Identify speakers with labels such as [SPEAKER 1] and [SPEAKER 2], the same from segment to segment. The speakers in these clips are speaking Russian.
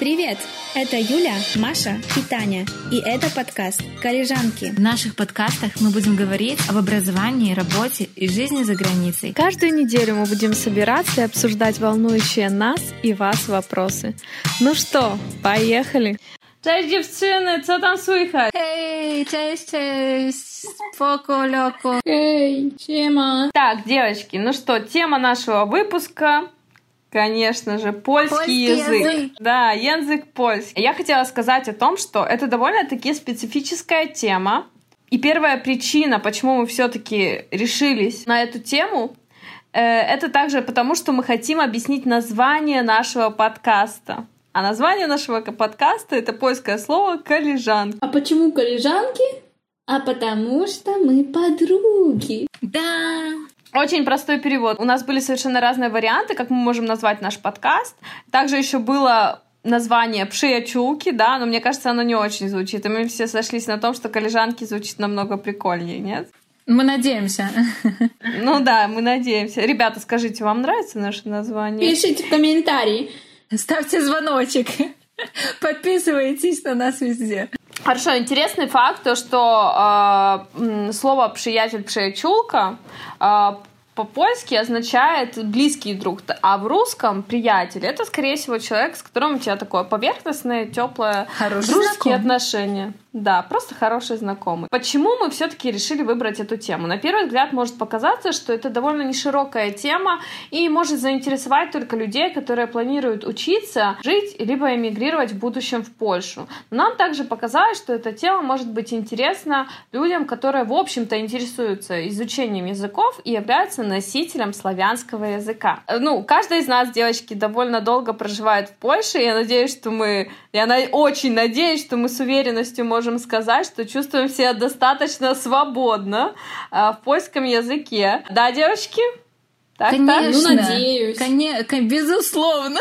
[SPEAKER 1] Привет! Это Юля, Маша и Таня. И это подкаст «Коллежанки».
[SPEAKER 2] В наших подкастах мы будем говорить об образовании, работе и жизни за границей.
[SPEAKER 3] Каждую неделю мы будем собираться и обсуждать волнующие нас и вас вопросы. Ну что, поехали!
[SPEAKER 4] Cześć dziewczyny, co tam słychać?
[SPEAKER 2] Эй, cześć, cześć, spoko, лёко.
[SPEAKER 3] Эй, Чема!
[SPEAKER 4] Так, девочки, ну что, тема нашего выпуска Конечно же, польский,
[SPEAKER 2] Польский
[SPEAKER 4] язык.
[SPEAKER 2] язык.
[SPEAKER 4] Да, язык польский. Я хотела сказать о том, что это довольно-таки специфическая тема. И первая причина, почему мы все-таки решились на эту тему, э, это также потому, что мы хотим объяснить название нашего подкаста. А название нашего ка- подкаста это польское слово коллежанка.
[SPEAKER 5] А почему коллежанки? А потому что мы подруги.
[SPEAKER 2] Да.
[SPEAKER 4] Очень простой перевод. У нас были совершенно разные варианты, как мы можем назвать наш подкаст. Также еще было название «Пшиячулки», да, но мне кажется, оно не очень звучит. И мы все сошлись на том, что «Коллежанки» звучит намного прикольнее, нет?
[SPEAKER 2] Мы надеемся.
[SPEAKER 4] Ну да, мы надеемся. Ребята, скажите, вам нравится наше название?
[SPEAKER 5] Пишите комментарии.
[SPEAKER 2] Ставьте звоночек. Подписывайтесь на нас везде.
[SPEAKER 4] Хорошо, интересный факт, то, что э, слово «приятель приячулка» э, по-польски означает близкий друг, а в русском приятель это, скорее всего, человек, с которым у тебя такое поверхностное, теплое,
[SPEAKER 2] Хороший
[SPEAKER 4] дружеские отношения. Да, просто хороший знакомый. Почему мы все-таки решили выбрать эту тему? На первый взгляд может показаться, что это довольно не широкая тема и может заинтересовать только людей, которые планируют учиться, жить, либо эмигрировать в будущем в Польшу. Но нам также показалось, что эта тема может быть интересна людям, которые, в общем-то, интересуются изучением языков и являются носителем славянского языка. Э, Ну, каждая из нас, девочки, довольно долго проживает в Польше, я надеюсь, что мы, я очень надеюсь, что мы с уверенностью можем сказать, что чувствуем себя достаточно свободно а, в польском языке. Да, девочки? Так, так?
[SPEAKER 5] Ну, надеюсь.
[SPEAKER 2] Конечно, безусловно.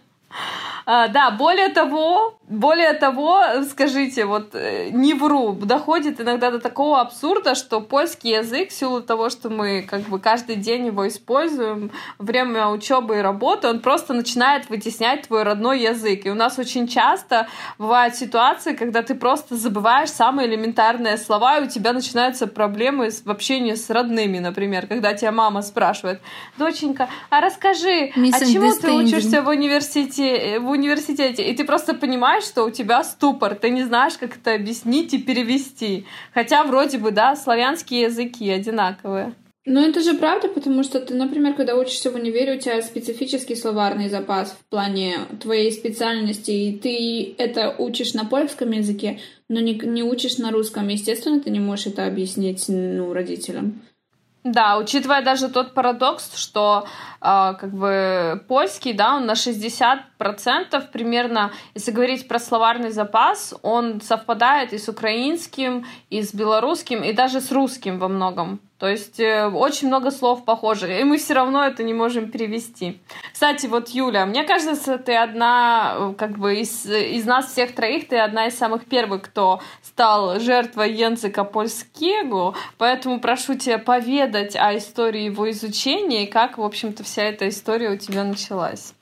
[SPEAKER 4] А, да, более того, более того, скажите, вот э, не вру, доходит иногда до такого абсурда, что польский язык, в силу того, что мы как бы каждый день его используем, время учебы и работы, он просто начинает вытеснять твой родной язык. И у нас очень часто бывают ситуации, когда ты просто забываешь самые элементарные слова, и у тебя начинаются проблемы в общении с родными, например, когда тебя мама спрашивает, доченька, а расскажи, а чему ты учишься в университете, в университете, и ты просто понимаешь, что у тебя ступор, ты не знаешь, как это объяснить и перевести. Хотя вроде бы, да, славянские языки одинаковые.
[SPEAKER 5] Но это же правда, потому что ты, например, когда учишься в универе, у тебя специфический словарный запас в плане твоей специальности, и ты это учишь на польском языке, но не, не учишь на русском. Естественно, ты не можешь это объяснить ну, родителям.
[SPEAKER 4] Да, учитывая даже тот парадокс, что э, как бы польский, да, он на 60% примерно, если говорить про словарный запас, он совпадает и с украинским, и с белорусским, и даже с русским во многом. То есть э, очень много слов похожих, и мы все равно это не можем перевести. Кстати, вот Юля, мне кажется, ты одна, э, как бы из, из нас всех троих, ты одна из самых первых, кто стал жертвой языка польского, поэтому прошу тебя поведать о истории его изучения и как, в общем-то, вся эта история у тебя началась.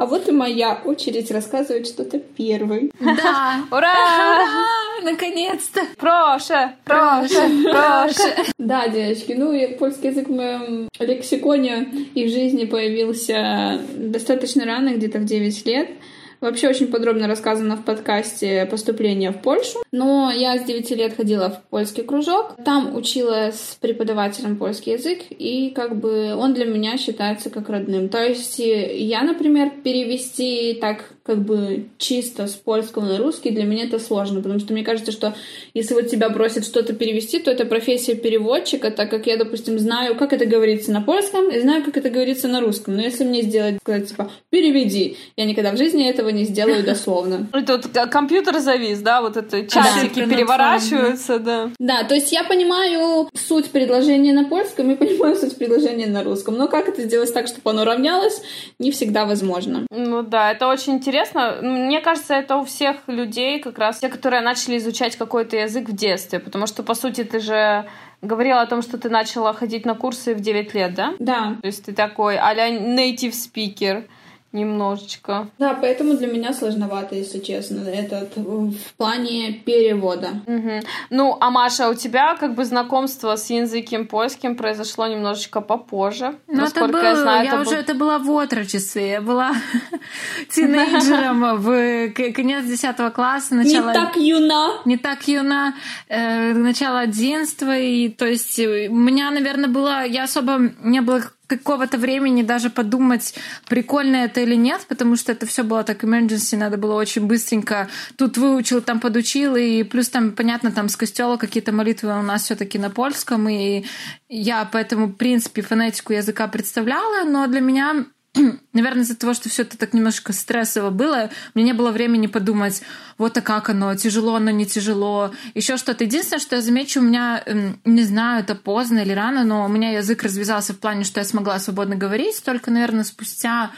[SPEAKER 5] А вот и моя очередь рассказывать что-то первой.
[SPEAKER 2] Да.
[SPEAKER 4] Ура!
[SPEAKER 2] А, Наконец-то.
[SPEAKER 4] Проша, проша, проша.
[SPEAKER 5] Да, девочки, ну и польский язык в моем лексиконе и в жизни появился достаточно рано, где-то в 9 лет. Вообще очень подробно рассказано в подкасте «Поступление в Польшу». Но я с 9 лет ходила в польский кружок. Там училась с преподавателем польский язык, и как бы он для меня считается как родным. То есть я, например, перевести так как бы чисто с польского на русский для меня это сложно, потому что мне кажется, что если вот тебя просят что-то перевести, то это профессия переводчика, так как я, допустим, знаю, как это говорится на польском, и знаю, как это говорится на русском. Но если мне сделать, сказать, типа, переведи, я никогда в жизни этого не сделаю дословно.
[SPEAKER 4] Это вот к- компьютер завис, да, вот это часики переворачиваются, да.
[SPEAKER 5] Да, то есть я понимаю суть предложения на польском и понимаю суть предложения на русском. Но как это сделать так, чтобы оно равнялось, не всегда возможно.
[SPEAKER 4] Ну да, это очень интересно. Мне кажется, это у всех людей, как раз те, которые начали изучать какой-то язык в детстве, потому что, по сути, ты же говорила о том, что ты начала ходить на курсы в 9 лет, да?
[SPEAKER 5] Да.
[SPEAKER 4] То есть ты такой а-ля native speaker. немножечко.
[SPEAKER 5] Да, поэтому для меня сложновато, если честно, этот в плане перевода.
[SPEAKER 4] Угу. Ну, а Маша, у тебя как бы знакомство с языком польским произошло немножечко попозже.
[SPEAKER 2] Ну, это было, я, знаю, я это уже был... это была в отрочестве, я была тинейджером в конец 10 класса.
[SPEAKER 5] Начало... Не так юна.
[SPEAKER 2] Не так юна. Э, начало 11 и то есть у меня, наверное, было, я особо не было какого-то времени даже подумать, прикольно это или нет, потому что это все было так emergency, надо было очень быстренько. Тут выучил, там подучил, и плюс там, понятно, там с костела какие-то молитвы у нас все-таки на польском, и я поэтому, в принципе, фонетику языка представляла, но для меня наверное, из-за того, что все это так немножко стрессово было, мне не было времени подумать, вот а как оно, тяжело оно, не тяжело, еще что-то. Единственное, что я замечу, у меня, эм, не знаю, это поздно или рано, но у меня язык развязался в плане, что я смогла свободно говорить, только, наверное, спустя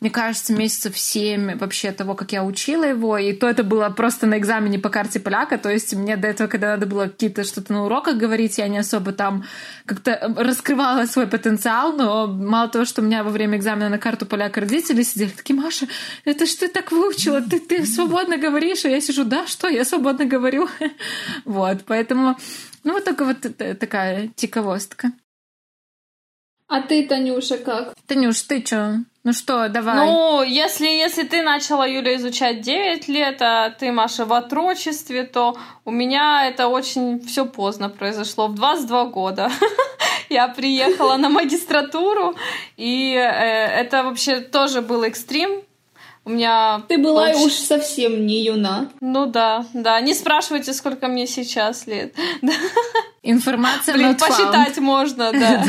[SPEAKER 2] мне кажется, месяцев семь вообще того, как я учила его, и то это было просто на экзамене по карте поляка, то есть мне до этого, когда надо было какие-то что-то на уроках говорить, я не особо там как-то раскрывала свой потенциал, но мало того, что у меня во время экзамена на карту поляка родители сидели такие, Маша, это ж ты так выучила, ты, ты свободно говоришь, а я сижу, да, что, я свободно говорю. Вот, поэтому, ну, вот только вот такая тиковостка.
[SPEAKER 5] А ты, Танюша, как?
[SPEAKER 2] Танюш, ты чё? Ну что, давай.
[SPEAKER 4] Ну, если, если ты начала, Юля, изучать 9 лет, а ты, Маша, в отрочестве, то у меня это очень все поздно произошло, в 22 года. Я приехала на магистратуру, и э, это вообще тоже был экстрим, у меня...
[SPEAKER 5] Ты была очень... уж совсем не юна.
[SPEAKER 4] Ну да, да. Не спрашивайте, сколько мне сейчас лет.
[SPEAKER 2] Информация
[SPEAKER 4] Блин, посчитать found. можно, да.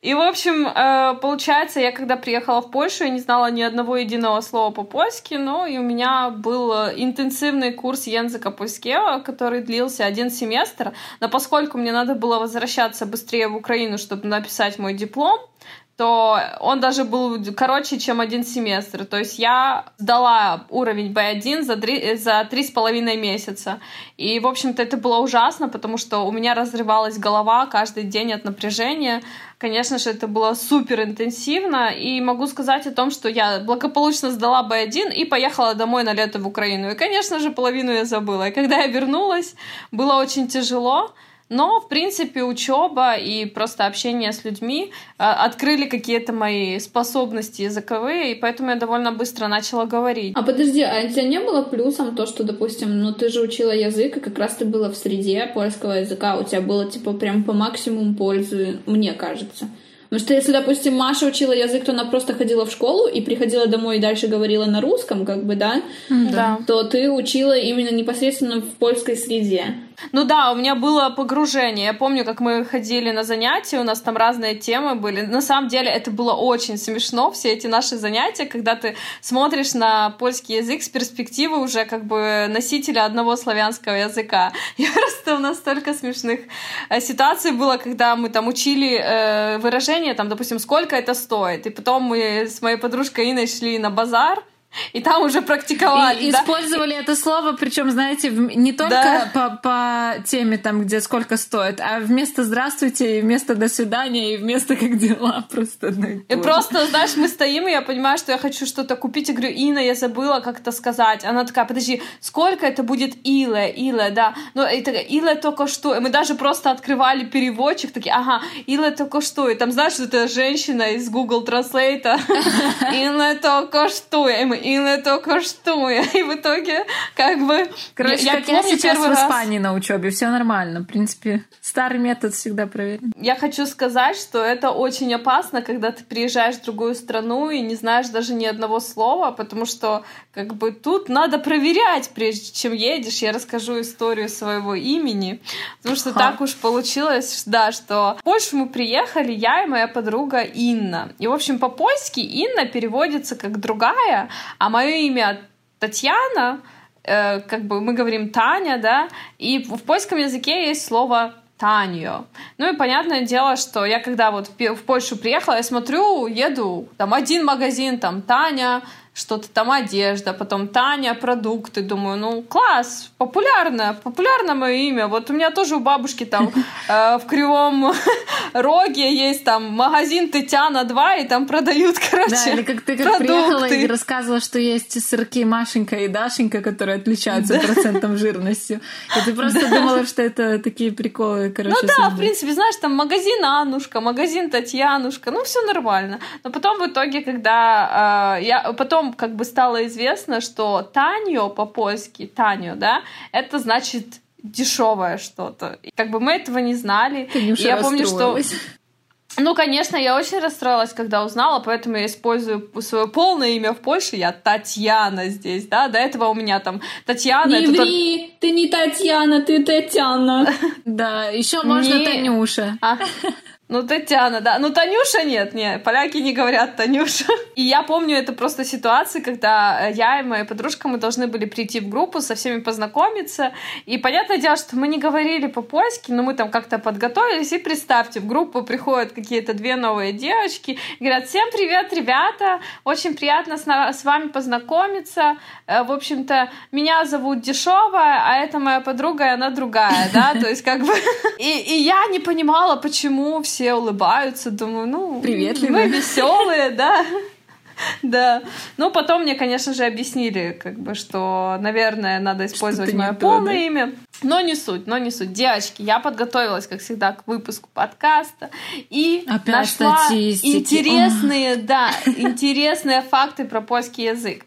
[SPEAKER 4] И, в общем, э, получается, я когда приехала в Польшу, я не знала ни одного единого слова по-польски, но и у меня был интенсивный курс языка польского, который длился один семестр. Но поскольку мне надо было возвращаться быстрее в Украину, чтобы написать мой диплом, то он даже был короче, чем один семестр. То есть я сдала уровень B1 за три, за три с половиной месяца. И, в общем-то, это было ужасно, потому что у меня разрывалась голова каждый день от напряжения. Конечно же, это было супер интенсивно. И могу сказать о том, что я благополучно сдала B1 и поехала домой на лето в Украину. И, конечно же, половину я забыла. И когда я вернулась, было очень тяжело. Но, в принципе, учеба и просто общение с людьми э, открыли какие-то мои способности языковые, и поэтому я довольно быстро начала говорить.
[SPEAKER 5] А подожди, а у тебя не было плюсом то, что, допустим, ну ты же учила язык, и как раз ты была в среде польского языка, у тебя было типа прям по максимуму пользы, мне кажется. Потому что если, допустим, Маша учила язык, то она просто ходила в школу и приходила домой и дальше говорила на русском, как бы, да?
[SPEAKER 4] Да.
[SPEAKER 5] То ты учила именно непосредственно в польской среде.
[SPEAKER 4] Ну да, у меня было погружение. Я помню, как мы ходили на занятия, у нас там разные темы были. На самом деле это было очень смешно, все эти наши занятия, когда ты смотришь на польский язык с перспективы уже как бы носителя одного славянского языка. И просто у нас столько смешных э, ситуаций было, когда мы там учили э, выражение, там, допустим, сколько это стоит. И потом мы с моей подружкой Иной шли на базар, и там уже практиковали.
[SPEAKER 2] И
[SPEAKER 4] да?
[SPEAKER 2] использовали это слово, причем, знаете, не только да. по, по теме, там, где сколько стоит, а вместо здравствуйте, и вместо до свидания, и вместо как дела. Просто
[SPEAKER 4] И просто, знаешь, мы стоим, и я понимаю, что я хочу что-то купить. Я говорю, Ина, я забыла как это сказать. Она такая, подожди, сколько это будет Иле, Иле, да. Ну, это Иле только что. И мы даже просто открывали переводчик, такие, ага, Иле только что. И там, знаешь, это женщина из Google Translate. Иле только что. И мы и не то коштує. И в итоге, как бы...
[SPEAKER 2] Короче, я, как я, я сейчас в Испании раз... на учебе, все нормально. В принципе, старый метод всегда проверен.
[SPEAKER 4] Я хочу сказать, что это очень опасно, когда ты приезжаешь в другую страну и не знаешь даже ни одного слова, потому что как бы тут надо проверять, прежде чем едешь. Я расскажу историю своего имени, потому что Ха. так уж получилось, да, что в Польшу мы приехали, я и моя подруга Инна. И, в общем, по-польски Инна переводится как «другая», а мое имя Татьяна, э, как бы мы говорим Таня, да, и в польском языке есть слово Таньо. Ну и понятное дело, что я когда вот в Польшу приехала, я смотрю, еду, там один магазин, там Таня, что-то там одежда, потом Таня продукты. Думаю, ну класс, популярно, популярно мое имя. Вот у меня тоже у бабушки там э, в Кривом Роге есть там магазин Татьяна 2, и там продают, короче,
[SPEAKER 2] Да, или как ты как приехала и рассказывала, что есть сырки Машенька и Дашенька, которые отличаются да. процентом жирностью. И ты просто думала, что это такие приколы, короче.
[SPEAKER 4] Ну да, в принципе, знаешь, там магазин Аннушка, магазин Татьянушка, ну все нормально. Но потом в итоге, когда э, я потом как бы стало известно, что Таньо по-польски, Таньо, да, это значит дешевое что-то. И как бы мы этого не знали.
[SPEAKER 2] и я помню, что
[SPEAKER 4] ну, конечно, я очень расстроилась, когда узнала, поэтому я использую свое полное имя в Польше. Я Татьяна здесь, да. До этого у меня там Татьяна.
[SPEAKER 5] Не ври, тот... ты не Татьяна, ты Татьяна.
[SPEAKER 2] Да, еще можно Танюша.
[SPEAKER 4] Ну, Татьяна, да. Ну, Танюша нет, не, поляки не говорят Танюша. И я помню, это просто ситуации, когда я и моя подружка, мы должны были прийти в группу, со всеми познакомиться. И понятное дело, что мы не говорили по-польски, но мы там как-то подготовились. И представьте, в группу приходят какие-то две новые девочки, говорят, всем привет, ребята, очень приятно с, с вами познакомиться. Э, в общем-то, меня зовут Дешевая, а это моя подруга, и она другая, да, то есть как бы... И я не понимала, почему все все улыбаются, думаю, ну,
[SPEAKER 2] Приветливые.
[SPEAKER 4] мы веселые, да. Да. Ну, потом мне, конечно же, объяснили, как бы, что, наверное, надо использовать мое полное да? имя. Но не суть, но не суть. Девочки, я подготовилась, как всегда, к выпуску подкаста и
[SPEAKER 2] Опять
[SPEAKER 4] нашла
[SPEAKER 2] статистики.
[SPEAKER 4] интересные, О. да, интересные факты про польский язык.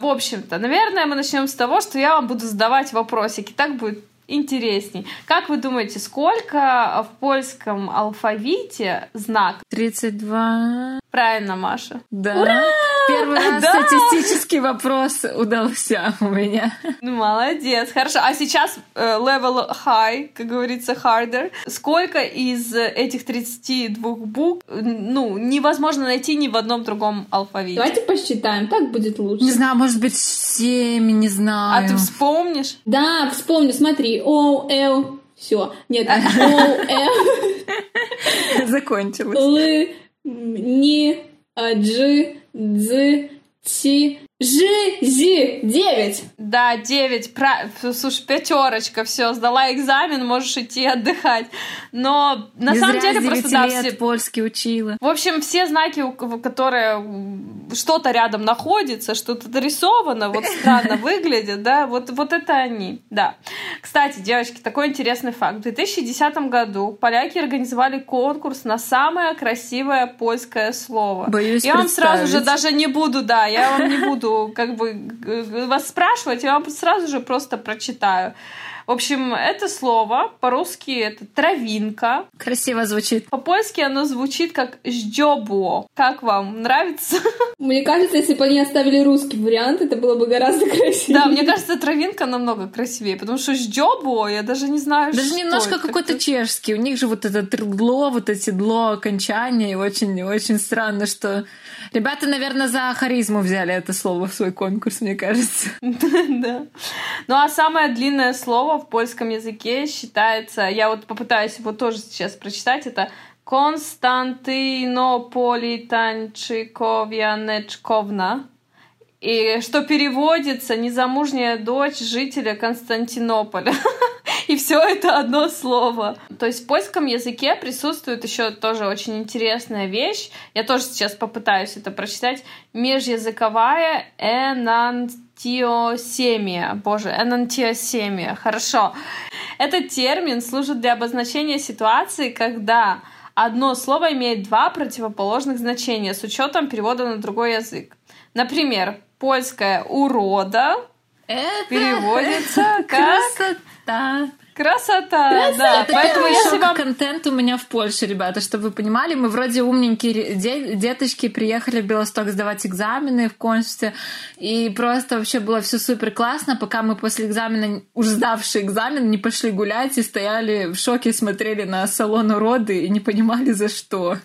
[SPEAKER 4] В общем-то, наверное, мы начнем с того, что я вам буду задавать вопросики. Так будет интересней. Как вы думаете, сколько в польском алфавите знак?
[SPEAKER 2] 32.
[SPEAKER 4] Правильно, Маша.
[SPEAKER 2] Да.
[SPEAKER 4] Ура!
[SPEAKER 2] Первый раз да! статистический вопрос удался у меня.
[SPEAKER 4] Ну, молодец, хорошо. А сейчас э, level high, как говорится, harder. Сколько из этих 32 букв, ну, невозможно найти ни в одном другом алфавите?
[SPEAKER 5] Давайте посчитаем, так будет лучше.
[SPEAKER 2] Не знаю, может быть, 7, не знаю.
[SPEAKER 4] А ты вспомнишь?
[SPEAKER 5] Да, вспомню, смотри. О, Л, все. Нет, О,
[SPEAKER 2] Л. Закончилось.
[SPEAKER 5] Л, Ни, Дж, Дз, Ти, Жизи! Девять!
[SPEAKER 4] Да, девять. Про... Слушай, пятерочка, все, сдала экзамен, можешь идти отдыхать. Но на
[SPEAKER 2] Не
[SPEAKER 4] самом деле
[SPEAKER 2] просто
[SPEAKER 4] да, все...
[SPEAKER 2] польский учила.
[SPEAKER 4] В общем, все знаки, которые что-то рядом находится, что-то нарисовано, вот странно выглядит, да, вот, вот это они, да. Кстати, девочки, такой интересный факт. В 2010 году поляки организовали конкурс на самое красивое польское слово.
[SPEAKER 2] Боюсь
[SPEAKER 4] Я вам сразу же даже не буду, да, я вам не буду как бы вас спрашивать, я вам сразу же просто прочитаю. В общем, это слово по-русски это травинка.
[SPEAKER 2] Красиво звучит.
[SPEAKER 4] По-польски оно звучит как ждёбо. Как вам? Нравится?
[SPEAKER 5] Мне кажется, если бы они оставили русский вариант, это было бы гораздо красивее.
[SPEAKER 4] Да, мне кажется, травинка намного красивее, потому что ждёбо, я даже не знаю,
[SPEAKER 2] Даже
[SPEAKER 4] что
[SPEAKER 2] немножко какой-то чешский. У них же вот это трдло, вот эти дло окончания, и очень-очень странно, что Ребята, наверное, за харизму взяли это слово в свой конкурс, мне кажется.
[SPEAKER 4] Да. Ну а самое длинное слово в польском языке считается, я вот попытаюсь его тоже сейчас прочитать, это Константинополитанчиковянечковна. И что переводится «незамужняя дочь жителя Константинополя». И все это одно слово. То есть в польском языке присутствует еще тоже очень интересная вещь. Я тоже сейчас попытаюсь это прочитать. Межязыковая энантиосемия. Боже, энантиосемия. Хорошо. Этот термин служит для обозначения ситуации, когда одно слово имеет два противоположных значения с учетом перевода на другой язык. Например, польское урода
[SPEAKER 2] это
[SPEAKER 4] переводится
[SPEAKER 2] как красота. that.
[SPEAKER 4] Красота,
[SPEAKER 2] Красота.
[SPEAKER 4] да.
[SPEAKER 2] Это Поэтому если вам... контент у меня в Польше, ребята, чтобы вы понимали, мы вроде умненькие де- деточки приехали в Белосток сдавать экзамены в консульстве, и просто вообще было все супер классно, пока мы после экзамена, уже сдавший экзамен, не пошли гулять и стояли в шоке, смотрели на салон уроды и не понимали за что.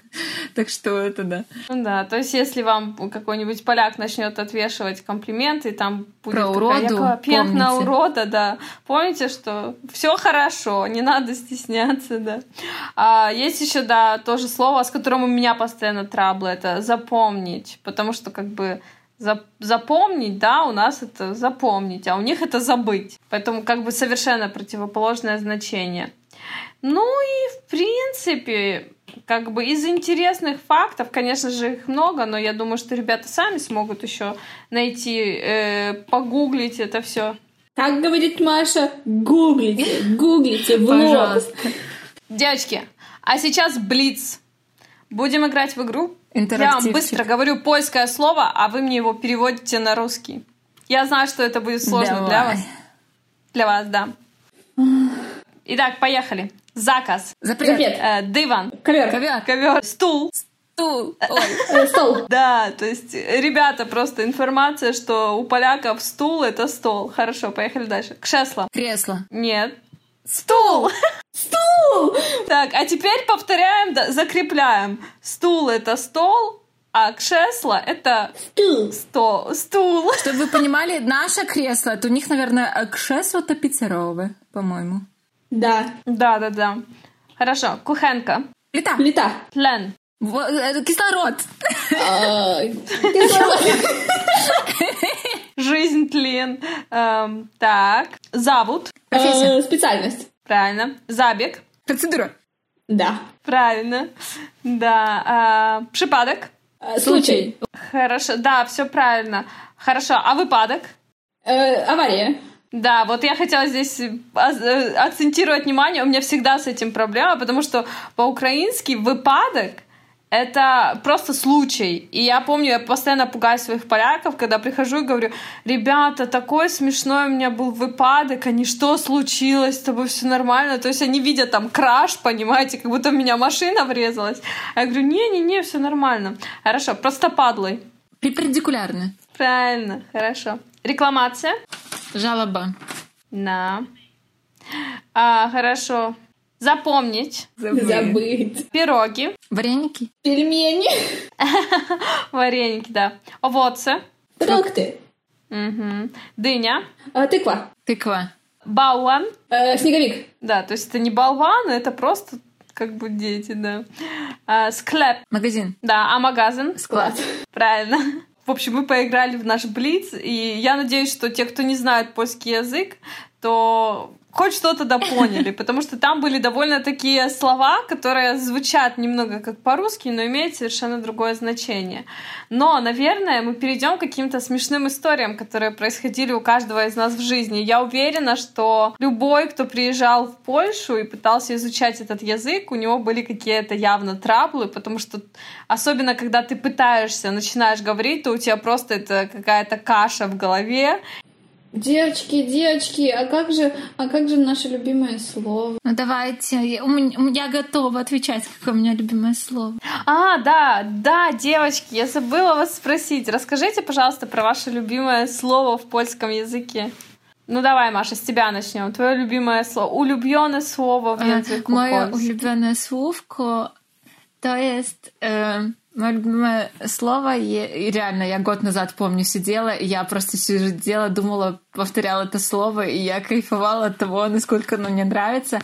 [SPEAKER 2] Так что это да.
[SPEAKER 4] Ну да, то есть если вам какой-нибудь поляк начнет отвешивать комплименты, там будет
[SPEAKER 2] Про уроду,
[SPEAKER 4] на урода, да. Помните, что все хорошо, не надо стесняться, да. А, есть еще, да, тоже слово, с которым у меня постоянно траблы, это запомнить, потому что как бы За- запомнить, да, у нас это запомнить, а у них это забыть. Поэтому как бы совершенно противоположное значение. Ну и в принципе, как бы из интересных фактов, конечно же, их много, но я думаю, что ребята сами смогут еще найти, э, погуглить это все.
[SPEAKER 5] Как говорит Маша, гуглите, гуглите.
[SPEAKER 2] Пожалуйста.
[SPEAKER 4] Девочки, а сейчас Блиц. Будем играть в игру. Я вам быстро говорю польское слово, а вы мне его переводите на русский. Я знаю, что это будет сложно для
[SPEAKER 2] Давай.
[SPEAKER 4] вас. Для вас, да. Итак, поехали. Zakaz.
[SPEAKER 2] Запрет.
[SPEAKER 5] Запрет.
[SPEAKER 4] Э, dywan.
[SPEAKER 5] Ковер.
[SPEAKER 2] Ковер.
[SPEAKER 4] Ковер. Stół.
[SPEAKER 2] Стул. Ой.
[SPEAKER 5] Э, Стол.
[SPEAKER 4] Да, то есть, э, ребята, просто информация, что у поляков стул — это стол. Хорошо, поехали дальше. Krzesło.
[SPEAKER 2] Кресло.
[SPEAKER 4] Нет. Стул! Стул! Так, а теперь повторяем, да, закрепляем. Stół — это стол, а krzesło — это
[SPEAKER 5] Стул.
[SPEAKER 4] сто, стул.
[SPEAKER 2] Чтобы вы понимали, наше кресло, это у них, наверное, кресло-то по-моему.
[SPEAKER 5] Да.
[SPEAKER 4] Да-да-да. Хорошо, кухенка.
[SPEAKER 2] Плита.
[SPEAKER 5] Плита.
[SPEAKER 4] Тлен.
[SPEAKER 2] Э, Кислород.
[SPEAKER 5] А, кислород.
[SPEAKER 4] Жизнь, тлен. Эм, так. Завод.
[SPEAKER 2] Профессия.
[SPEAKER 5] Э, Специальность.
[SPEAKER 4] Правильно. Забег.
[SPEAKER 2] Процедура.
[SPEAKER 5] Да.
[SPEAKER 4] Правильно. Да. А, przypadek.
[SPEAKER 5] Э, Случай.
[SPEAKER 4] Хорошо. Да, все правильно. Хорошо. А выпадок?
[SPEAKER 5] Авария.
[SPEAKER 4] Да, вот я хотела здесь акцентировать внимание, у меня всегда с этим проблема, потому что по-украински выпадок это просто случай. И я помню, я постоянно пугаю своих поляков, когда прихожу и говорю, ребята, такой смешной у меня был выпадок, они что случилось, с тобой все нормально? То есть они видят там краш, понимаете, как будто в меня машина врезалась. А я говорю, не-не-не, все нормально. Хорошо, просто падлой.
[SPEAKER 2] Перпендикулярно.
[SPEAKER 4] Правильно, хорошо. Рекламация.
[SPEAKER 2] Жалоба.
[SPEAKER 4] Да. А, хорошо. Запомнить.
[SPEAKER 5] Забыть.
[SPEAKER 4] Пироги.
[SPEAKER 2] Вареники.
[SPEAKER 5] Пельмени.
[SPEAKER 4] Вареники, да. Овоцы.
[SPEAKER 5] Фрукты.
[SPEAKER 4] Мгм. Дыня.
[SPEAKER 5] Э, Тыква.
[SPEAKER 2] Тыква.
[SPEAKER 4] Бауан.
[SPEAKER 5] Э, Снеговик.
[SPEAKER 4] Да, то есть это не болван, это просто как бы дети, да. А, склеп.
[SPEAKER 2] Магазин.
[SPEAKER 4] Да, а магазин?
[SPEAKER 5] Склад.
[SPEAKER 4] Правильно. В общем, мы поиграли в наш Блиц, и я надеюсь, что те, кто не знает польский язык, то хоть что-то да поняли, потому что там были довольно такие слова, которые звучат немного как по-русски, но имеют совершенно другое значение. Но, наверное, мы перейдем к каким-то смешным историям, которые происходили у каждого из нас в жизни. Я уверена, что любой, кто приезжал в Польшу и пытался изучать этот язык, у него были какие-то явно траблы, потому что особенно когда ты пытаешься, начинаешь говорить, то у тебя просто это какая-то каша в голове,
[SPEAKER 5] Девочки, девочки, а как же, а как же наше любимое слово?
[SPEAKER 2] Ну давайте, я, я готова отвечать, какое у меня любимое слово.
[SPEAKER 4] А, да, да, девочки, я забыла вас спросить. Расскажите, пожалуйста, про ваше любимое слово в польском языке. Ну давай, Маша, с тебя начнем. Твое любимое слово. Улюбленное слово в
[SPEAKER 2] Е,
[SPEAKER 4] языку
[SPEAKER 2] Moje
[SPEAKER 4] польському.
[SPEAKER 2] ulubione słówko to jest... e, Мое любимое слово, и и реально, я год назад, помню, сидела, и я просто сидела, думала, повторяла это слово, и я кайфовала от того, насколько оно мне нравится.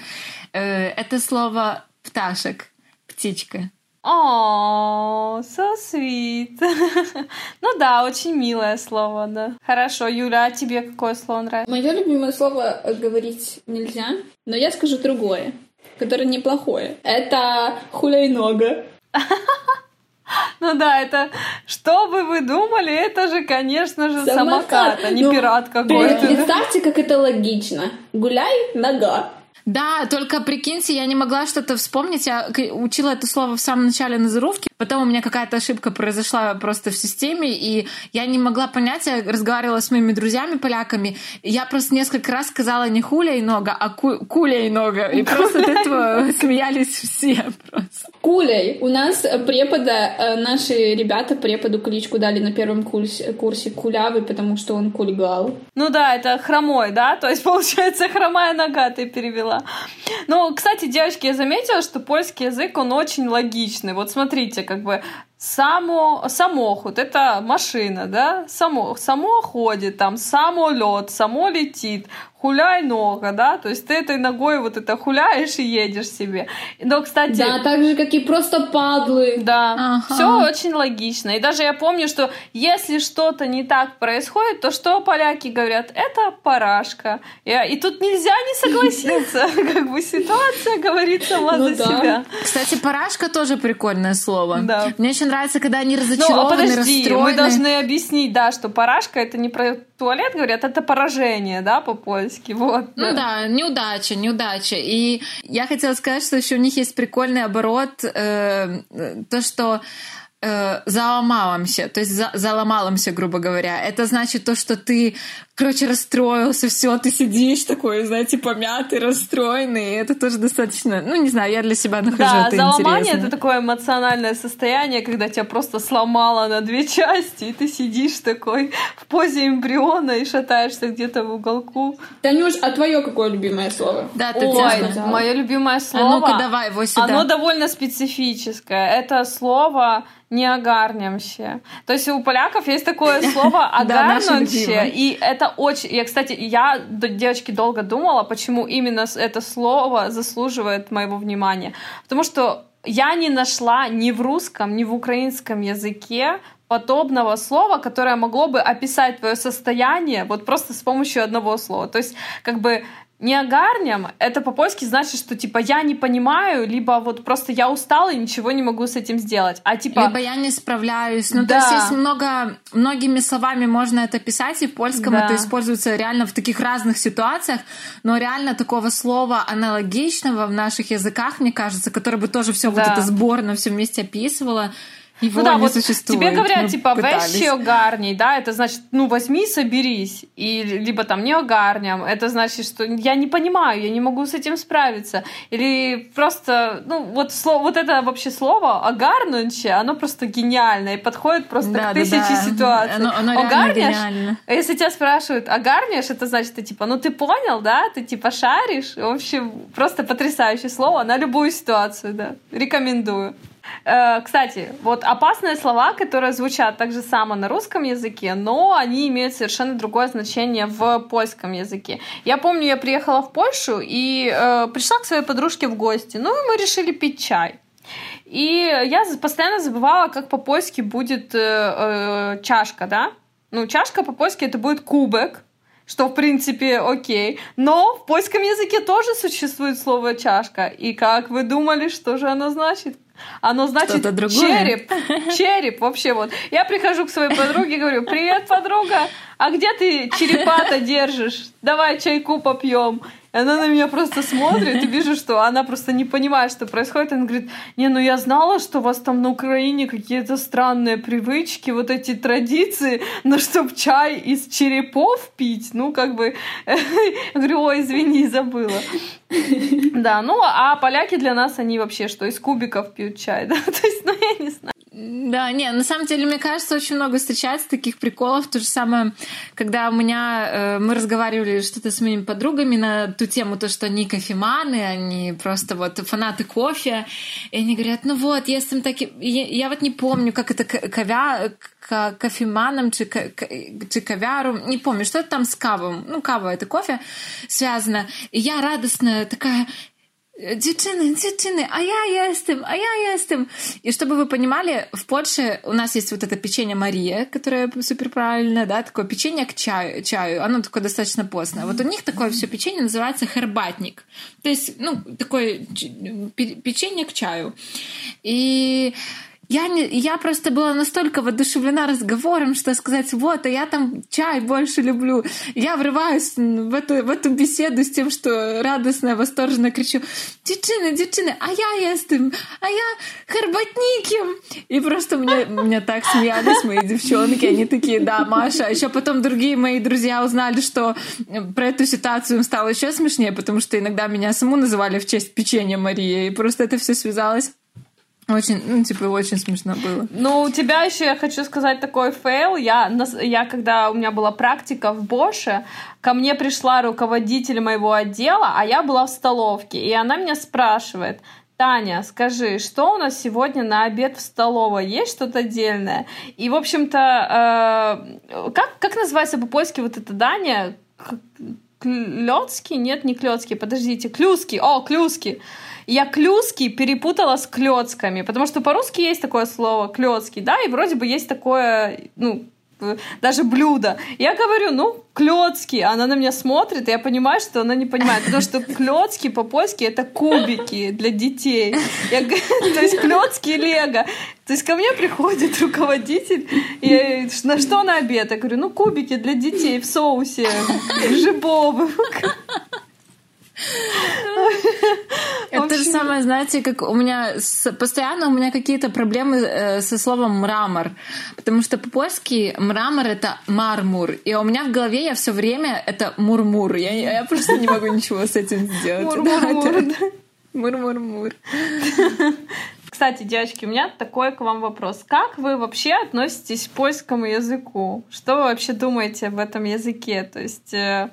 [SPEAKER 2] Э, Это слово «пташек», «птичка».
[SPEAKER 4] О, so sweet. ну да, очень милое слово, да. Хорошо, Юля, а тебе какое слово нравится?
[SPEAKER 5] Мое любимое слово э, говорить нельзя, но я скажу другое, которое неплохое. Это хуляйнога.
[SPEAKER 4] Ну да, это что бы вы думали, это же, конечно же, самокат, а не
[SPEAKER 5] Ну,
[SPEAKER 4] пират какой-то.
[SPEAKER 5] Представьте, как это логично. Гуляй, нога.
[SPEAKER 2] Да, только прикиньте, я не могла что-то вспомнить. Я учила это слово в самом начале назировки, потом у меня какая-то ошибка произошла просто в системе, и я не могла понять, я разговаривала с моими друзьями поляками, я просто несколько раз сказала не хуля и нога, а ку- куля и нога, и просто от этого смеялись все просто.
[SPEAKER 5] Кулей. У нас препода, э, наши ребята преподу кличку дали на первом курсе, курсе Кулявый, потому что он кульгал.
[SPEAKER 4] Ну да, это хромой, да? То есть, получается, хромая нога ты перевела. Ну, кстати, девочки, я заметила, что польский язык, он очень логичный. Вот смотрите, как бы само, самоход — это машина, да? Само, само ходит, там, самолет, само летит. хуляй нога, да, то есть ты этой ногой вот это хуляешь и едешь себе. Но, кстати...
[SPEAKER 5] Да, так же, как и просто падлы.
[SPEAKER 4] Да,
[SPEAKER 2] Ага.
[SPEAKER 4] все очень логично. И даже я помню, что если что-то не так происходит, то что поляки говорят? Это парашка. И, и тут нельзя не согласиться. Как бы ситуация говорит сама
[SPEAKER 5] Ну
[SPEAKER 4] за себя.
[SPEAKER 2] Кстати, парашка тоже прикольное слово.
[SPEAKER 4] Да.
[SPEAKER 2] Мне очень нравится, когда они
[SPEAKER 4] Ну, а
[SPEAKER 2] разочарованы,
[SPEAKER 4] подожди, мы
[SPEAKER 2] расстроены.
[SPEAKER 4] должны объяснить, да, что парашка это не про туалет, говорят, это поражение, да, по-польски. Вот.
[SPEAKER 2] Ну да, неудача, неудача. И я хотела сказать, что еще у них есть прикольный оборот, э, то, что э, заломаломся, то есть за, заломаломся, грубо говоря. Это значит то, что ты, короче, расстроился, все, ты сидишь такой, знаете, помятый, расстроенный. И это тоже достаточно, ну, не знаю, я для себя нахожу
[SPEAKER 4] Да,
[SPEAKER 2] это
[SPEAKER 4] заломание
[SPEAKER 2] интересно.
[SPEAKER 4] это такое эмоциональное состояние, когда тебя просто сломало на две части, и ты сидишь такой в позе эмбриона и шатаешься где-то в уголку.
[SPEAKER 5] Танюш, а твое какое любимое слово?
[SPEAKER 2] Да,
[SPEAKER 4] Ой,
[SPEAKER 2] Татьяна.
[SPEAKER 4] мое любимое
[SPEAKER 2] А
[SPEAKER 4] слово.
[SPEAKER 2] ну-ка, давай его сюда.
[SPEAKER 4] Оно довольно специфическое. Это слово не огарнемще. То есть у поляков есть такое слово огарнемще, и это очень... Я, кстати, я, девочки, долго думала, почему именно это слово заслуживает моего внимания. Потому что я не нашла ни в русском, ни в украинском языке подобного слова, которое могло бы описать твое состояние вот просто с помощью одного слова. То есть, как бы не огарнем, это по-польски значит, что типа я не понимаю, либо вот просто я устала и ничего не могу с этим сделать. А типа
[SPEAKER 2] Либо я не справляюсь. Ну, то
[SPEAKER 4] Да.
[SPEAKER 2] есть есть много, многими словами можно это писать, и в польском
[SPEAKER 4] Да.
[SPEAKER 2] это используется реально в таких разных ситуациях, но реально такого слова аналогичного в наших языках, мне кажется, которое бы тоже все вот
[SPEAKER 4] Да.
[SPEAKER 2] это сборно все вместе описывало, его
[SPEAKER 4] Ну да, вот
[SPEAKER 2] существует.
[SPEAKER 4] тебе говорят,
[SPEAKER 2] Мы
[SPEAKER 4] типа, вещи огарней, да, это значит, ну, возьми, соберись, и либо там не огарням, это значит, что я не понимаю, я не могу с этим справиться, или просто, ну, вот слово, вот это вообще слово огарнунче, оно просто гениальное и подходит просто
[SPEAKER 2] Да,
[SPEAKER 4] к
[SPEAKER 2] да,
[SPEAKER 4] тысяче
[SPEAKER 2] да.
[SPEAKER 4] ситуаций.
[SPEAKER 2] Оно-
[SPEAKER 4] Огарнешь? А если тебя спрашивают, огарнешь, это значит, ты типа, ну ты понял, да, ты типа шаришь, в общем, просто потрясающее слово на любую ситуацию, да, рекомендую. Э, Кстати, вот опасные слова, которые звучат так же само на русском языке, но они имеют совершенно другое значение в польском языке. Я помню, я приехала в Польшу и э, пришла к своей подружке в гости. Ну, и мы решили пить чай. И я постоянно забывала, как по-польски будет э, э, чашка, да? Ну, чашка по-польски это будет кубок, что, в принципе, окей. Но в польском языке тоже существует слово чашка. И как вы думали, что же оно значит? Оно значит череп. Череп, вообще вот. Я прихожу к своей подруге и говорю, привет, подруга, а где ты черепа-то держишь? Давай чайку попьем. Она на меня просто смотрит, и вижу, что она просто не понимает, что происходит. Она говорит, не, ну я знала, что у вас там на Украине какие-то странные привычки, вот эти традиции, но чтоб чай из черепов пить, ну как бы... Я говорю, ой, извини, забыла. Да, ну а поляки для нас, они вообще что, из кубиков пьют чай, да? То есть, ну я не знаю.
[SPEAKER 2] Да, не, на самом деле, мне кажется, очень много встречается таких приколов. То же самое, когда у меня э, мы разговаривали что-то с моими подругами на ту тему, то, что они кофеманы, они просто вот фанаты кофе. И они говорят, ну вот, если им так... Я, я вот не помню, как это к- ковя... к- кофеманом чи, чи кавяру, не помню, что это там с кавом. Ну, кава — это кофе связано. И я радостная такая, Dziewczyny, dziewczyny, а я jestem, а я jestem. И чтобы вы понимали, в Польше у нас есть вот это печенье Мария, которое супер правильное, да, такое печенье к чаю, чаю, оно такое достаточно постное. Вот у них такое все печенье называется хербатник. То есть, ну, такое печенье к чаю. И я, не, я просто была настолько воодушевлена разговором, что сказать, вот, а я там чай больше люблю. Я врываюсь в эту, в эту беседу с тем, что радостно, восторженно кричу, dziewczyny, dziewczyny, a ja jestem, a ja herbatnikiem. И просто мне, меня так смеялись мои девчонки, они такие, да, Маша. А еще потом другие мои друзья узнали, что про эту ситуацию им стало еще смешнее, потому что иногда меня саму называли в честь печенья Марии, и просто это все связалось. Очень, ну, типа, очень смешно было.
[SPEAKER 4] Ну, у тебя еще, я хочу сказать, такой фейл. Я, я когда у меня была практика в Боше, ко мне пришла руководитель моего отдела, а я была в столовке, и она меня спрашивает, Таня, скажи, что у нас сегодня на обед в столовой? Есть что-то отдельное? И, в общем-то, э, как, как называется по-польски вот это дание? К- Клёцкий? Нет, не Клёцкий, подождите, Клюский. О, Клюский. Я клюски перепутала с клёцками, потому что по-русски есть такое слово клёцкий, да, и вроде бы есть такое, ну, даже блюдо. Я говорю, ну, клёцки. Она на меня смотрит, и я понимаю, что она не понимает. Потому что клёцки по-польски — это кубики для детей. Я, то есть клёцки лего. То есть ко мне приходит руководитель, и на что на обед? Я говорю, ну, кубики для детей в соусе жибовым.
[SPEAKER 2] Это же самое, знаете, как у меня постоянно у меня какие-то проблемы э, со словом мрамор, потому что по-польски мрамор это мармур, и у меня в голове я все время это мурмур, я, просто не могу ничего с этим сделать. Мур-мур-мур. Мур-мур-мур.
[SPEAKER 4] Кстати, девочки, у меня такой к вам вопрос. Как вы вообще относитесь к польскому языку? Что вы вообще думаете об этом языке? То есть э,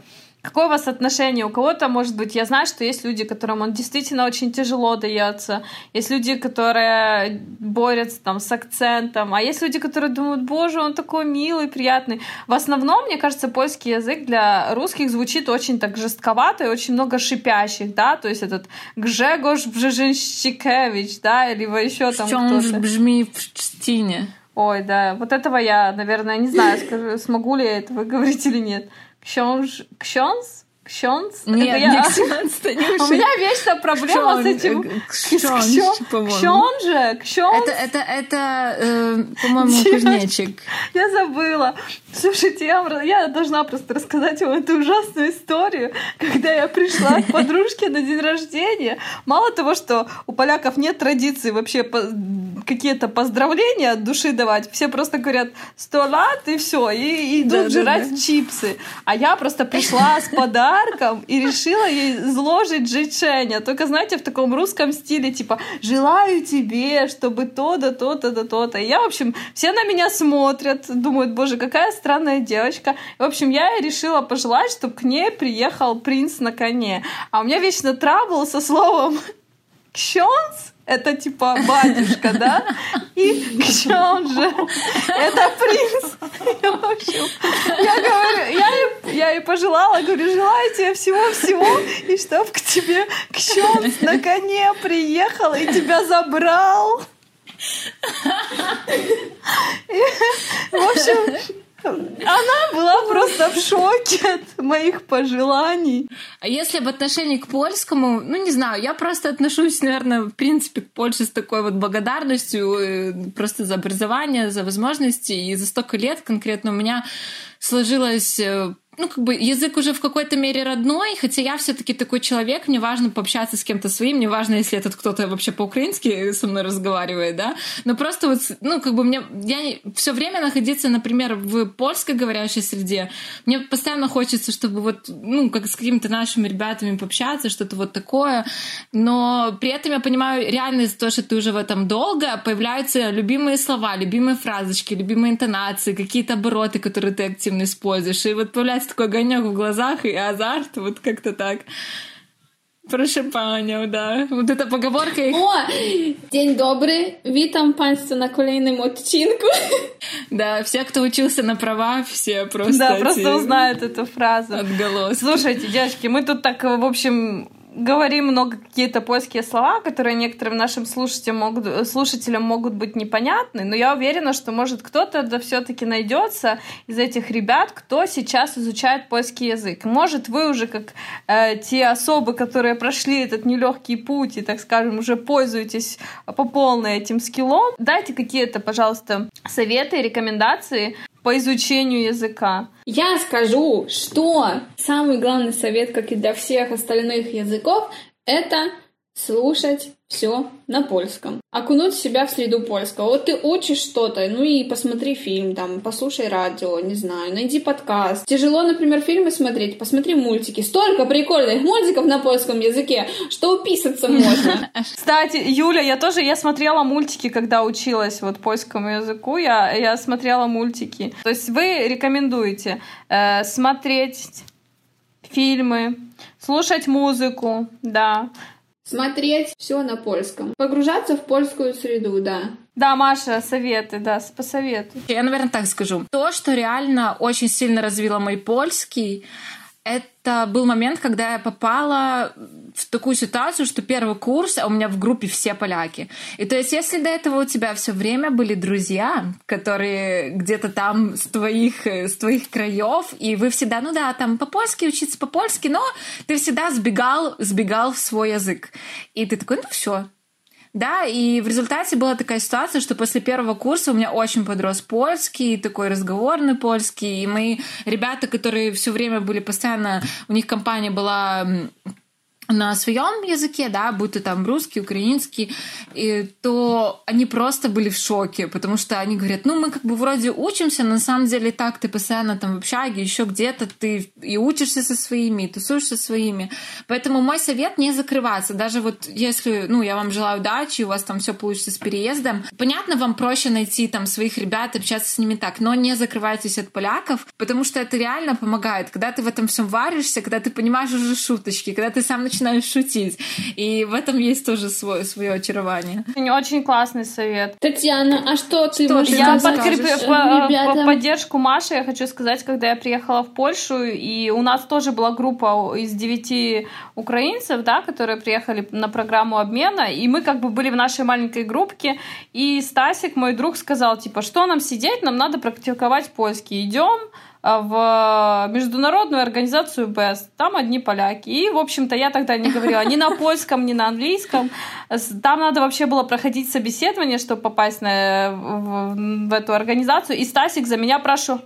[SPEAKER 4] Какое у вас отношение? У кого-то, может быть, я знаю, что есть люди, которым он действительно очень тяжело дается. Есть люди, которые борются там с акцентом. А есть люди, которые думают, боже, он такой милый, приятный. В основном, мне кажется, польский язык для русских звучит очень так жестковато и очень много шипящих, да, то есть этот Гжегош Бжежинщикевич, да, или еще там
[SPEAKER 2] кто-то. Бжми в Чтине.
[SPEAKER 4] Ой, да, вот этого я, наверное, не знаю, скажу, смогу ли я это выговорить или нет. Książ... Ksiądz? Ksiądz?
[SPEAKER 2] Нет,
[SPEAKER 4] Это
[SPEAKER 2] я... не ksiądz, to не
[SPEAKER 4] У меня вечно проблема с этим.
[SPEAKER 2] Ksiądz, по-моему.
[SPEAKER 4] Książę, ksiądz.
[SPEAKER 2] Это, это, это э, по-моему, кузнечик.
[SPEAKER 4] Я забыла. Слушайте, я, я должна просто рассказать вам эту ужасную историю, когда я пришла к подружке на день рождения. Мало того, что у поляков нет традиции вообще какие-то поздравления от души давать, все просто говорят «сто лат» и все, и, и идут да, жрать да, чипсы. А я просто пришла с подарком и решила ей зложить жичение. Только, знаете, в таком русском стиле, типа «желаю тебе, чтобы то-то, то-то, то-то, то-то». И я, в общем, все на меня смотрят, думают «боже, какая странная девочка. В общем, я решила пожелать, чтобы к ней приехал принц на коне. А у меня вечно трабл со словом «кщенс», это типа батюшка, да? И кщенже, это принц. И, в общем, я говорю, я ей, я ей пожелала, говорю, желаю тебе всего-всего, и чтоб к тебе кщенс на коне приехал и тебя забрал. И, в общем, она была просто в шоке от моих пожеланий.
[SPEAKER 2] А если об отношении к польскому, ну не знаю, я просто отношусь, наверное, в принципе к Польше с такой вот благодарностью э, просто за образование, за возможности. И за столько лет конкретно у меня сложилось э, ну, как бы язык уже в какой-то мере родной, хотя я все-таки такой человек, мне важно пообщаться с кем-то своим, мне важно, если этот кто-то вообще по-украински со мной разговаривает, да, но просто вот, ну, как бы мне, я все время находиться, например, в польскоговорящей среде, мне постоянно хочется, чтобы вот, ну, как с какими-то нашими ребятами пообщаться, что-то вот такое, но при этом я понимаю реально из-за того, что ты уже в этом долго, появляются любимые слова, любимые фразочки, любимые интонации, какие-то обороты, которые ты активно используешь, и вот появляется есть такой огонек в глазах и азарт, вот как-то так. Proszę panią, да. Вот эта поговорка их...
[SPEAKER 5] О, dzień dobry, witam państwa на kolejnym odcinku.
[SPEAKER 2] Да, все, кто учился на права, все просто...
[SPEAKER 4] Да, просто узнают эту фразу.
[SPEAKER 2] Отголоски.
[SPEAKER 4] Слушайте, девочки, мы тут так, в общем, говорим много какие-то польские слова, которые некоторым нашим слушателям могут, слушателям могут быть непонятны, но я уверена, что, может, кто-то да все-таки найдется из этих ребят, кто сейчас изучает польский язык. Может, вы уже как э, те особы, которые прошли этот нелегкий путь и, так скажем, уже пользуетесь по полной этим скиллом. Дайте какие-то, пожалуйста, советы, рекомендации по изучению языка.
[SPEAKER 5] Я скажу, что самый главный совет, как и для всех остальных языков, это слушать все на польском. Окунуть себя в среду польского. Вот ты учишь что-то, ну и посмотри фильм, там, послушай радио, не знаю, найди подкаст. Тяжело, например, фильмы смотреть, посмотри мультики. Столько прикольных мультиков на польском языке, что уписаться можно.
[SPEAKER 4] Кстати, Юля, я тоже, я смотрела мультики, когда училась вот польскому языку, я, я смотрела мультики. То есть вы рекомендуете э, смотреть фильмы, слушать музыку, да,
[SPEAKER 5] Смотреть все на польском. Погружаться в польскую среду, да.
[SPEAKER 4] Да, Маша, советы, да, посоветуй.
[SPEAKER 2] Я, наверное, так скажу. То, что реально очень сильно развило мой польский, это был момент, когда я попала в такую ситуацию, что первый курс, а у меня в группе все поляки. И то есть, если до этого у тебя все время были друзья, которые где-то там с твоих, с твоих краев, и вы всегда, ну да, там по-польски учиться по-польски, но ты всегда сбегал, сбегал в свой язык. И ты такой, ну все, да, и в результате была такая ситуация, что после первого курса у меня очень подрос польский, такой разговорный польский, и мои ребята, которые все время были постоянно, у них компания была на своем языке, да, будь то там русский, украинский, и, то они просто были в шоке, потому что они говорят, ну, мы как бы вроде учимся, но на самом деле так ты постоянно там в общаге, еще где-то ты и учишься со своими, и тусуешься со своими. Поэтому мой совет не закрываться. Даже вот если, ну, я вам желаю удачи, у вас там все получится с переездом. Понятно, вам проще найти там своих ребят, общаться с ними так, но не закрывайтесь от поляков, потому что это реально помогает. Когда ты в этом всем варишься, когда ты понимаешь уже шуточки, когда ты сам начинаешь начинаешь шутить. И в этом есть тоже свой, свое очарование.
[SPEAKER 4] Очень классный совет.
[SPEAKER 5] Татьяна, а что ты
[SPEAKER 4] что
[SPEAKER 5] можешь
[SPEAKER 4] Я подкреплю по, поддержку Маши, я хочу сказать, когда я приехала в Польшу, и у нас тоже была группа из девяти украинцев, да, которые приехали на программу обмена, и мы как бы были в нашей маленькой группке, и Стасик, мой друг, сказал, типа, что нам сидеть, нам надо практиковать польский. Идем, в международную организацию БЭС. Там одни поляки. И, в общем-то, я тогда не говорила ни на польском, ни на английском. Там надо вообще было проходить собеседование, чтобы попасть на, в, в эту организацию. И Стасик за меня прошел.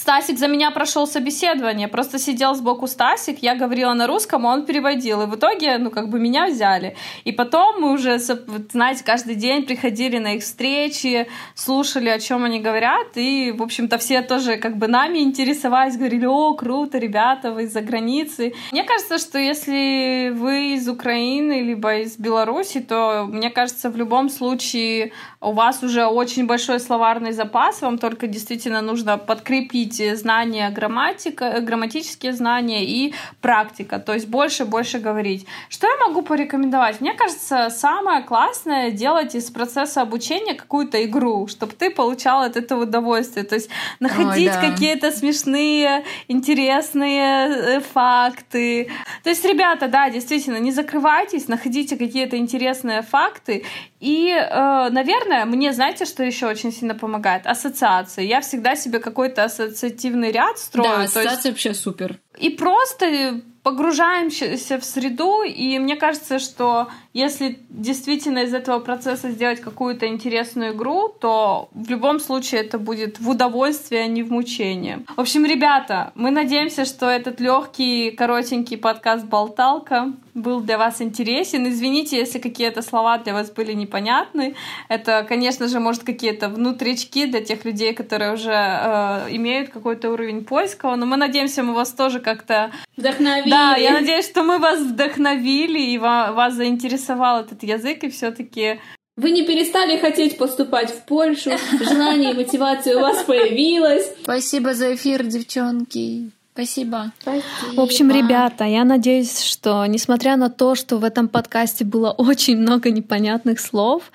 [SPEAKER 4] Стасик за меня прошел собеседование, просто сидел сбоку Стасик, я говорила на русском, а он переводил. И в итоге, ну, как бы меня взяли. И потом мы уже, знаете, каждый день приходили на их встречи, слушали, о чем они говорят, и, в общем-то, все тоже как бы нами интересовались, говорили, о, круто, ребята, вы из-за границы. Мне кажется, что если вы из Украины, либо из Беларуси, то, мне кажется, в любом случае у вас уже очень большой словарный запас, вам только действительно нужно подкрепить знания грамматика, грамматические знания и практика, то есть больше-больше говорить. Что я могу порекомендовать? Мне кажется, самое классное делать из процесса обучения какую-то игру, чтобы ты получал от этого удовольствие, то есть находить Ой, да. какие-то смешные, интересные э, факты. То есть, ребята, да, действительно, не закрывайтесь, находите какие-то интересные факты и, э, наверное, мне, знаете, что еще очень сильно помогает? Ассоциации. Я всегда себе какой-то ассоциативный ряд строю. Да,
[SPEAKER 2] ассоциация есть... вообще супер.
[SPEAKER 4] И просто погружаемся в среду, и мне кажется, что если действительно из этого процесса сделать какую-то интересную игру, то в любом случае это будет в удовольствие, а не в мучение. В общем, ребята, мы надеемся, что этот легкий, коротенький подкаст «Болталка» был для вас интересен. Извините, если какие-то слова для вас были непонятны. Это, конечно же, может какие-то внутрички для тех людей, которые уже э, имеют какой-то уровень польского. Но мы надеемся, мы вас тоже как-то
[SPEAKER 5] вдохновили.
[SPEAKER 4] Да, я надеюсь, что мы вас вдохновили и вас заинтересовал этот язык, и все-таки
[SPEAKER 5] вы не перестали хотеть поступать в Польшу, желание и мотивация у вас появилась.
[SPEAKER 2] Спасибо за эфир, девчонки. Спасибо.
[SPEAKER 3] Спасибо. В общем, ребята, я надеюсь, что несмотря на то, что в этом подкасте было очень много непонятных слов,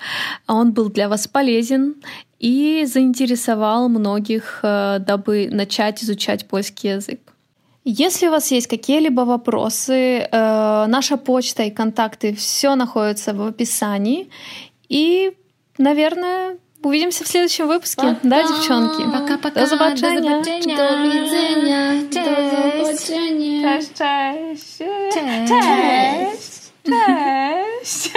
[SPEAKER 3] он был для вас полезен и заинтересовал многих, э, дабы начать изучать польский язык. Если у вас есть какие-либо вопросы, э, наша почта и контакты, все находится в описании. И, наверное, увидимся в следующем выпуске. Пока. Да, девчонки?
[SPEAKER 2] Пока-пока.
[SPEAKER 3] До zobaczenia.
[SPEAKER 5] До widzenia. До.
[SPEAKER 4] Cześć, cześć. Cześć. Cześć. cześć.